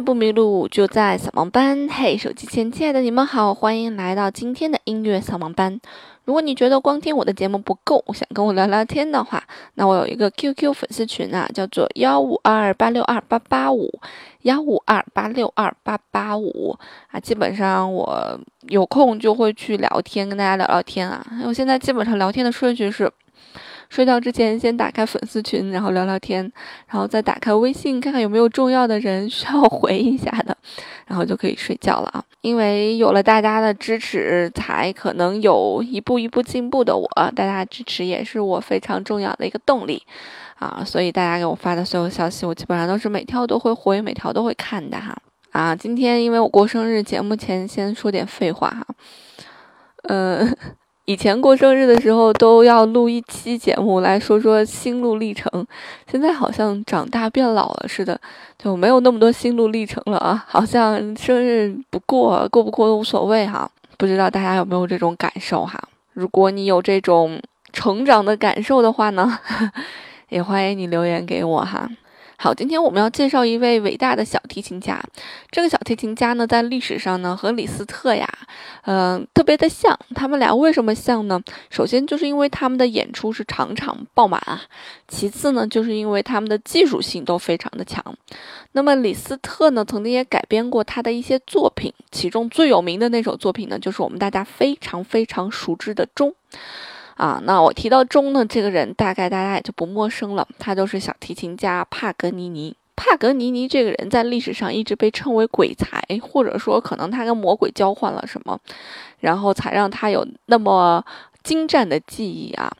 不迷路，就在扫盲班。嘿，手机前亲爱的你们好，欢迎来到今天的音乐扫盲班。如果你觉得光听我的节目不够，想跟我聊聊天的话，那我有一个 QQ 粉丝群啊，叫做幺五二八六二八八五幺五二八六二八八五啊。基本上我有空就会去聊天，跟大家聊聊天啊。我现在基本上聊天的顺序是。睡觉之前先打开粉丝群，然后聊聊天，然后再打开微信看看有没有重要的人 需要回一下的，然后就可以睡觉了啊！因为有了大家的支持，才可能有一步一步进步的我。大家支持也是我非常重要的一个动力啊！所以大家给我发的所有消息，我基本上都是每条都会回，每条都会看的哈。啊，今天因为我过生日，节目前先说点废话哈，嗯。以前过生日的时候都要录一期节目来说说心路历程，现在好像长大变老了似的，就没有那么多心路历程了啊！好像生日不过过不过都无所谓哈，不知道大家有没有这种感受哈？如果你有这种成长的感受的话呢，也欢迎你留言给我哈。好，今天我们要介绍一位伟大的小提琴家。这个小提琴家呢，在历史上呢，和李斯特呀，嗯，特别的像。他们俩为什么像呢？首先就是因为他们的演出是场场爆满啊。其次呢，就是因为他们的技术性都非常的强。那么李斯特呢，曾经也改编过他的一些作品，其中最有名的那首作品呢，就是我们大家非常非常熟知的《钟》。啊，那我提到钟呢，这个人大概大家也就不陌生了，他就是小提琴家帕格尼尼。帕格尼尼这个人在历史上一直被称为鬼才，或者说可能他跟魔鬼交换了什么，然后才让他有那么精湛的记忆啊。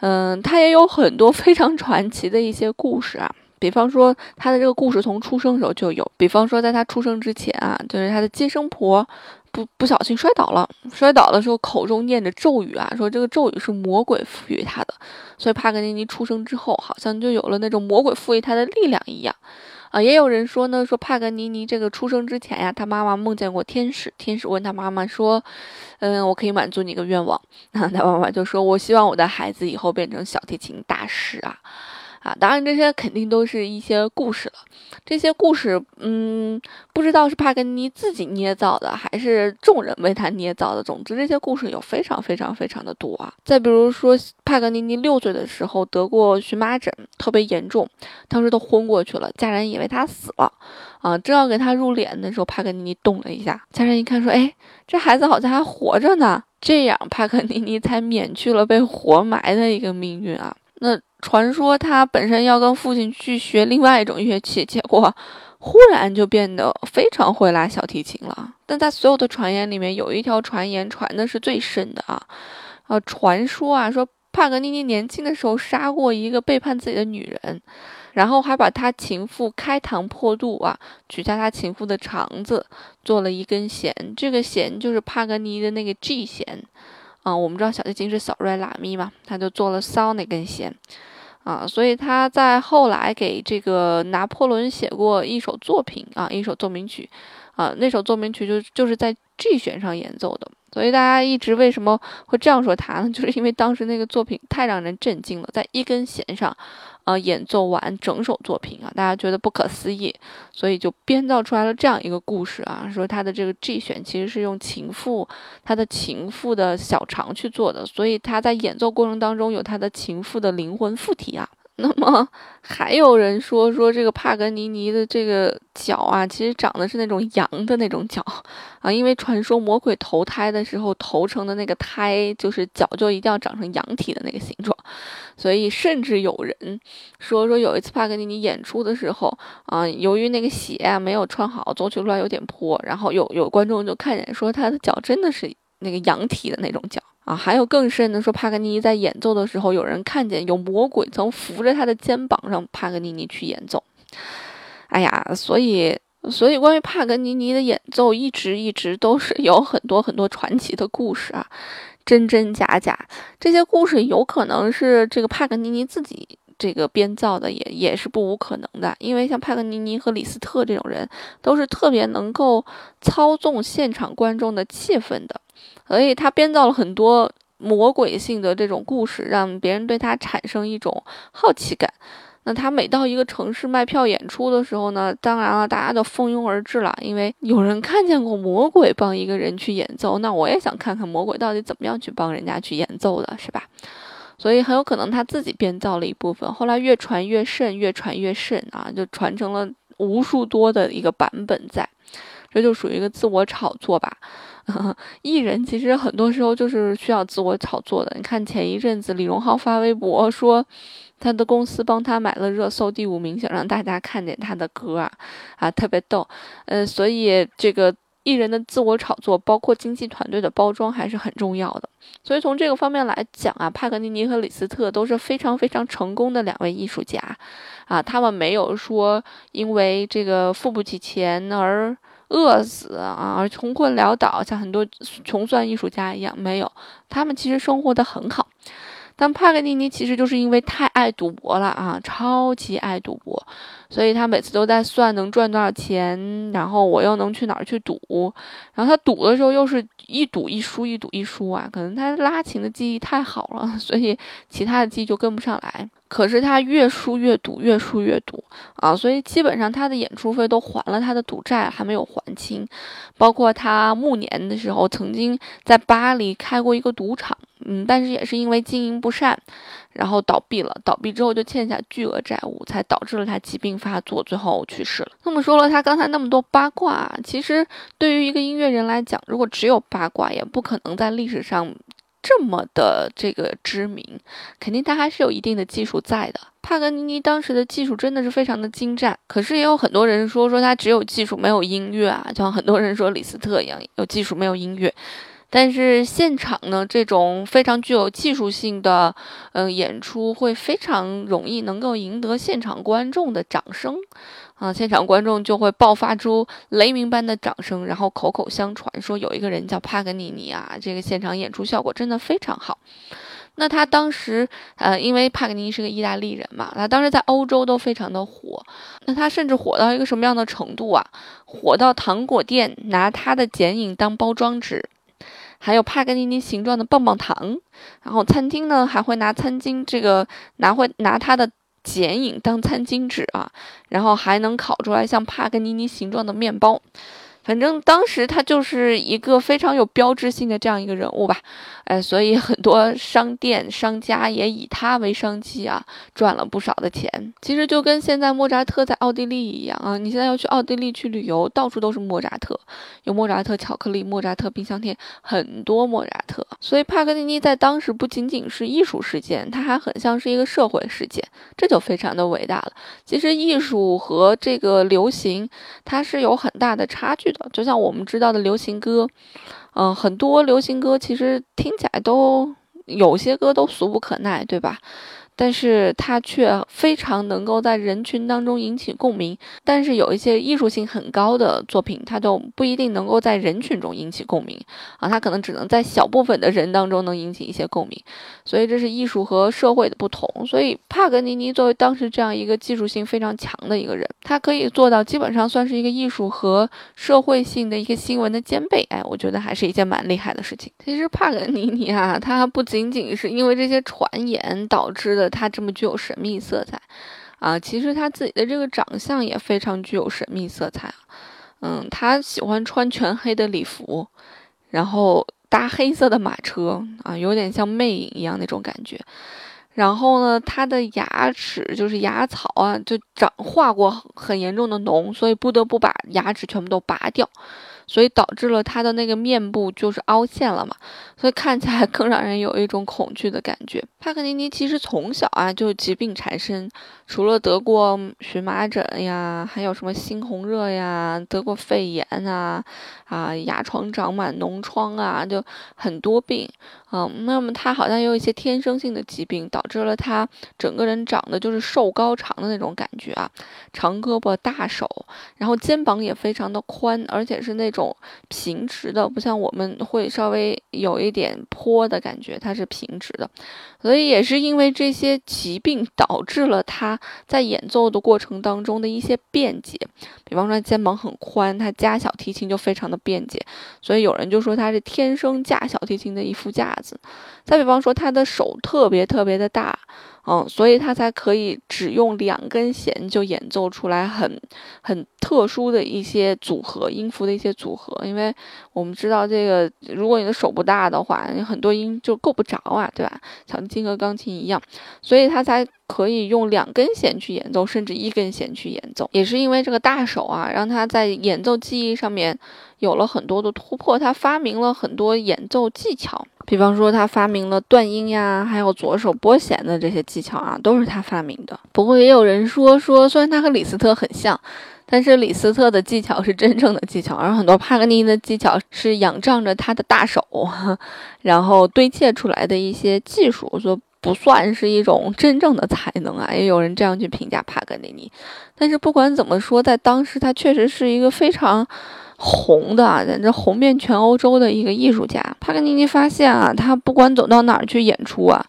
嗯，他也有很多非常传奇的一些故事啊，比方说他的这个故事从出生时候就有，比方说在他出生之前啊，就是他的接生婆。不不小心摔倒了，摔倒的时候口中念着咒语啊，说这个咒语是魔鬼赋予他的，所以帕格尼尼出生之后好像就有了那种魔鬼赋予他的力量一样，啊，也有人说呢，说帕格尼尼这个出生之前呀，他妈妈梦见过天使，天使问他妈妈说，嗯，我可以满足你一个愿望，然 后他妈妈就说，我希望我的孩子以后变成小提琴大师啊。啊，当然这些肯定都是一些故事了。这些故事，嗯，不知道是帕格尼尼自己捏造的，还是众人为他捏造的。总之，这些故事有非常非常非常的多啊。再比如说，帕格尼尼六岁的时候得过荨麻疹，特别严重，当时都昏过去了，家人以为他死了。啊，正要给他入殓的时候，帕格尼尼动了一下，家人一看说：“哎，这孩子好像还活着呢。”这样，帕格尼尼才免去了被活埋的一个命运啊。那。传说他本身要跟父亲去学另外一种乐器，结果忽然就变得非常会拉小提琴了。但在所有的传言里面，有一条传言传的是最深的啊，呃，传说啊，说帕格尼尼年轻的时候杀过一个背叛自己的女人，然后还把他情妇开膛破肚啊，取下他情妇的肠子做了一根弦，这个弦就是帕格尼的那个 G 弦啊。我们知道小提琴是小瑞拉咪嘛，他就做了骚那根弦。啊，所以他在后来给这个拿破仑写过一首作品啊，一首奏鸣曲，啊，那首奏鸣曲就就是在 G 弦上演奏的。所以大家一直为什么会这样说他呢？就是因为当时那个作品太让人震惊了，在一根弦上，呃，演奏完整首作品啊，大家觉得不可思议，所以就编造出来了这样一个故事啊，说他的这个 G 弦其实是用情妇他的情妇的小肠去做的，所以他在演奏过程当中有他的情妇的灵魂附体啊。那么还有人说说这个帕格尼尼的这个脚啊，其实长的是那种羊的那种脚啊，因为传说魔鬼投胎的时候投成的那个胎就是脚就一定要长成羊体的那个形状，所以甚至有人说说有一次帕格尼尼演出的时候啊，由于那个鞋啊没有穿好，走起路来有点坡，然后有有观众就看见说他的脚真的是那个羊体的那种脚。啊，还有更深的说，帕格尼尼在演奏的时候，有人看见有魔鬼曾扶着他的肩膀让帕格尼尼去演奏。哎呀，所以，所以关于帕格尼尼的演奏，一直一直都是有很多很多传奇的故事啊，真真假假。这些故事有可能是这个帕格尼尼自己这个编造的，也也是不无可能的。因为像帕格尼尼和李斯特这种人，都是特别能够操纵现场观众的气氛的。所以他编造了很多魔鬼性的这种故事，让别人对他产生一种好奇感。那他每到一个城市卖票演出的时候呢，当然了，大家都蜂拥而至了，因为有人看见过魔鬼帮一个人去演奏，那我也想看看魔鬼到底怎么样去帮人家去演奏的，是吧？所以很有可能他自己编造了一部分，后来越传越甚，越传越甚啊，就传成了无数多的一个版本在，这就属于一个自我炒作吧。艺人其实很多时候就是需要自我炒作的。你看前一阵子李荣浩发微博说，他的公司帮他买了热搜第五名，想让大家看见他的歌啊，啊特别逗。嗯，所以这个。艺人的自我炒作，包括经纪团队的包装，还是很重要的。所以从这个方面来讲啊，帕格尼尼和李斯特都是非常非常成功的两位艺术家，啊，他们没有说因为这个付不起钱而饿死啊，穷困潦倒，像很多穷酸艺术家一样，没有，他们其实生活的很好。但帕格尼尼其实就是因为太爱赌博了啊，超级爱赌博，所以他每次都在算能赚多少钱，然后我又能去哪儿去赌，然后他赌的时候又是一赌一输，一赌一输啊，可能他拉琴的技艺太好了，所以其他的技艺就跟不上来。可是他越输越赌，越输越赌啊，所以基本上他的演出费都还了，他的赌债还没有还清，包括他暮年的时候曾经在巴黎开过一个赌场。嗯，但是也是因为经营不善，然后倒闭了。倒闭之后就欠下巨额债务，才导致了他疾病发作，最后去世了。那么说了，他刚才那么多八卦，其实对于一个音乐人来讲，如果只有八卦，也不可能在历史上这么的这个知名。肯定他还是有一定的技术在的。帕格尼尼当时的技术真的是非常的精湛，可是也有很多人说说他只有技术没有音乐啊，就像很多人说李斯特一样，有技术没有音乐。但是现场呢，这种非常具有技术性的，嗯，演出会非常容易能够赢得现场观众的掌声，啊，现场观众就会爆发出雷鸣般的掌声，然后口口相传说有一个人叫帕格尼尼啊，这个现场演出效果真的非常好。那他当时，呃，因为帕格尼尼是个意大利人嘛，他当时在欧洲都非常的火，那他甚至火到一个什么样的程度啊？火到糖果店拿他的剪影当包装纸。还有帕格尼尼形状的棒棒糖，然后餐厅呢还会拿餐巾这个拿会拿它的剪影当餐巾纸啊，然后还能烤出来像帕格尼尼形状的面包。反正当时他就是一个非常有标志性的这样一个人物吧，哎，所以很多商店商家也以他为商机啊，赚了不少的钱。其实就跟现在莫扎特在奥地利一样啊，你现在要去奥地利去旅游，到处都是莫扎特，有莫扎特巧克力、莫扎特冰箱贴，很多莫扎特。所以帕格尼尼在当时不仅仅是艺术事件，他还很像是一个社会事件，这就非常的伟大了。其实艺术和这个流行，它是有很大的差距。就像我们知道的流行歌，嗯，很多流行歌其实听起来都有些歌都俗不可耐，对吧？但是它却非常能够在人群当中引起共鸣。但是有一些艺术性很高的作品，它就不一定能够在人群中引起共鸣啊，它可能只能在小部分的人当中能引起一些共鸣。所以这是艺术和社会的不同。所以帕格尼尼作为当时这样一个技术性非常强的一个人，他可以做到基本上算是一个艺术和社会性的一个新闻的兼备。哎，我觉得还是一件蛮厉害的事情。其实帕格尼尼啊，他不仅仅是因为这些传言导致的。他这么具有神秘色彩，啊，其实他自己的这个长相也非常具有神秘色彩，嗯，他喜欢穿全黑的礼服，然后搭黑色的马车啊，有点像魅影一样那种感觉。然后呢，他的牙齿就是牙槽啊，就长化过很严重的脓，所以不得不把牙齿全部都拔掉。所以导致了他的那个面部就是凹陷了嘛，所以看起来更让人有一种恐惧的感觉。帕克尼尼其实从小啊就疾病缠身，除了得过荨麻疹呀，还有什么猩红热呀，得过肺炎啊，啊牙床长满脓疮啊，就很多病。嗯，那么他好像有一些天生性的疾病，导致了他整个人长得就是瘦高长的那种感觉啊，长胳膊大手，然后肩膀也非常的宽，而且是那种平直的，不像我们会稍微有一点坡的感觉，它是平直的。所以也是因为这些疾病导致了他在演奏的过程当中的一些便捷，比方说肩膀很宽，他夹小提琴就非常的便捷，所以有人就说他是天生架小提琴的一副架子。再比方说他的手特别特别的大。嗯，所以他才可以只用两根弦就演奏出来很很特殊的一些组合音符的一些组合，因为我们知道这个，如果你的手不大的话，你很多音就够不着啊，对吧？小琴和钢琴一样，所以他才可以用两根弦去演奏，甚至一根弦去演奏，也是因为这个大手啊，让他在演奏技艺上面有了很多的突破，他发明了很多演奏技巧。比方说，他发明了断音呀，还有左手拨弦的这些技巧啊，都是他发明的。不过也有人说说，虽然他和李斯特很像，但是李斯特的技巧是真正的技巧，而很多帕格尼尼的技巧是仰仗着他的大手，然后堆砌出来的一些技术，说不算是一种真正的才能啊。也有人这样去评价帕格尼尼。但是不管怎么说，在当时他确实是一个非常。红的，在这红遍全欧洲的一个艺术家帕格尼尼发现啊，他不管走到哪儿去演出啊，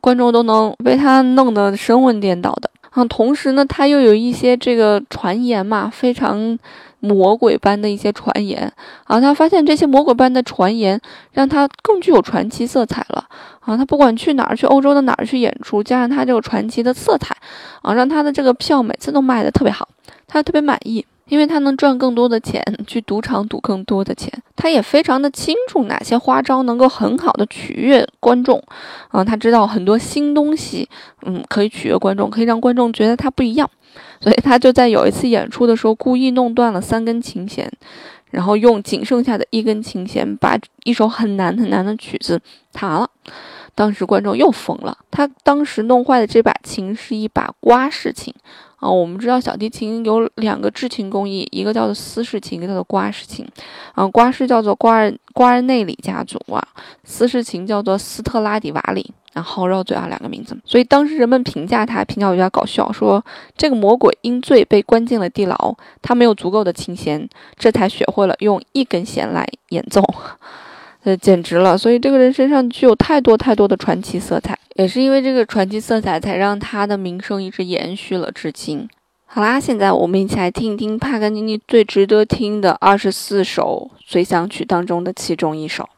观众都能被他弄得神魂颠倒的啊。同时呢，他又有一些这个传言嘛，非常魔鬼般的一些传言啊。他发现这些魔鬼般的传言让他更具有传奇色彩了啊。他不管去哪儿，去欧洲的哪儿去演出，加上他这个传奇的色彩啊，让他的这个票每次都卖的特别好，他特别满意。因为他能赚更多的钱，去赌场赌更多的钱，他也非常的清楚哪些花招能够很好的取悦观众，啊，他知道很多新东西，嗯，可以取悦观众，可以让观众觉得他不一样，所以他就在有一次演出的时候故意弄断了三根琴弦，然后用仅剩下的一根琴弦把一首很难很难的曲子弹了，当时观众又疯了。他当时弄坏的这把琴是一把刮式琴。啊，我们知道小提琴有两个制琴工艺，一个叫做斯氏琴，一个叫做刮式琴。啊，刮式叫做瓜尔瓜尔内里家族啊，斯氏琴叫做斯特拉迪瓦里。然后绕嘴啊，两个名字。所以当时人们评价他，评价比较搞笑，说这个魔鬼因罪被关进了地牢，他没有足够的琴弦，这才学会了用一根弦来演奏。呃，简直了！所以这个人身上具有太多太多的传奇色彩，也是因为这个传奇色彩，才让他的名声一直延续了至今。好啦，现在我们一起来听一听帕格尼尼最值得听的二十四首随想曲当中的其中一首。